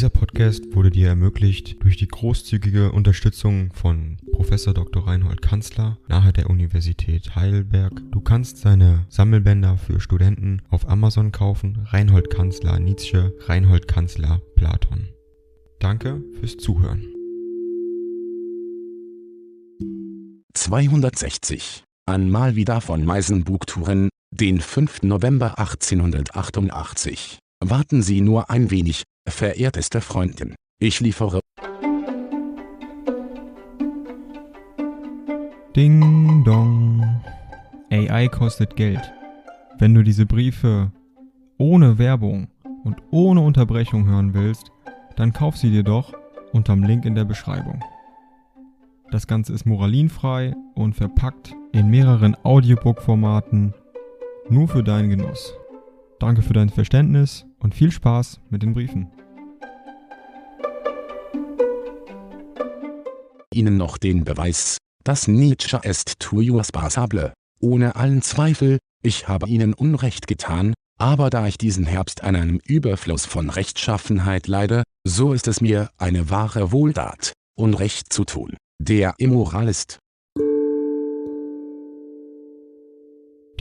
Dieser Podcast wurde dir ermöglicht durch die großzügige Unterstützung von Professor Dr. Reinhold Kanzler nahe der Universität Heidelberg. Du kannst seine Sammelbänder für Studenten auf Amazon kaufen. Reinhold Kanzler Nietzsche, Reinhold Kanzler Platon. Danke fürs Zuhören. 260. An Mal wieder von Meisenbugtouren, den 5. November 1888. Warten Sie nur ein wenig, verehrteste Freundin. Ich liefere. Ding dong. AI kostet Geld. Wenn du diese Briefe ohne Werbung und ohne Unterbrechung hören willst, dann kauf sie dir doch unterm Link in der Beschreibung. Das Ganze ist moralinfrei und verpackt in mehreren Audiobook-Formaten nur für deinen Genuss. Danke für dein Verständnis und viel Spaß mit den Briefen. Ihnen noch den Beweis, dass Nietzsche est toujours passable. Ohne allen Zweifel, ich habe Ihnen Unrecht getan, aber da ich diesen Herbst an einem Überfluss von Rechtschaffenheit leide, so ist es mir eine wahre Wohltat, Unrecht zu tun der immoral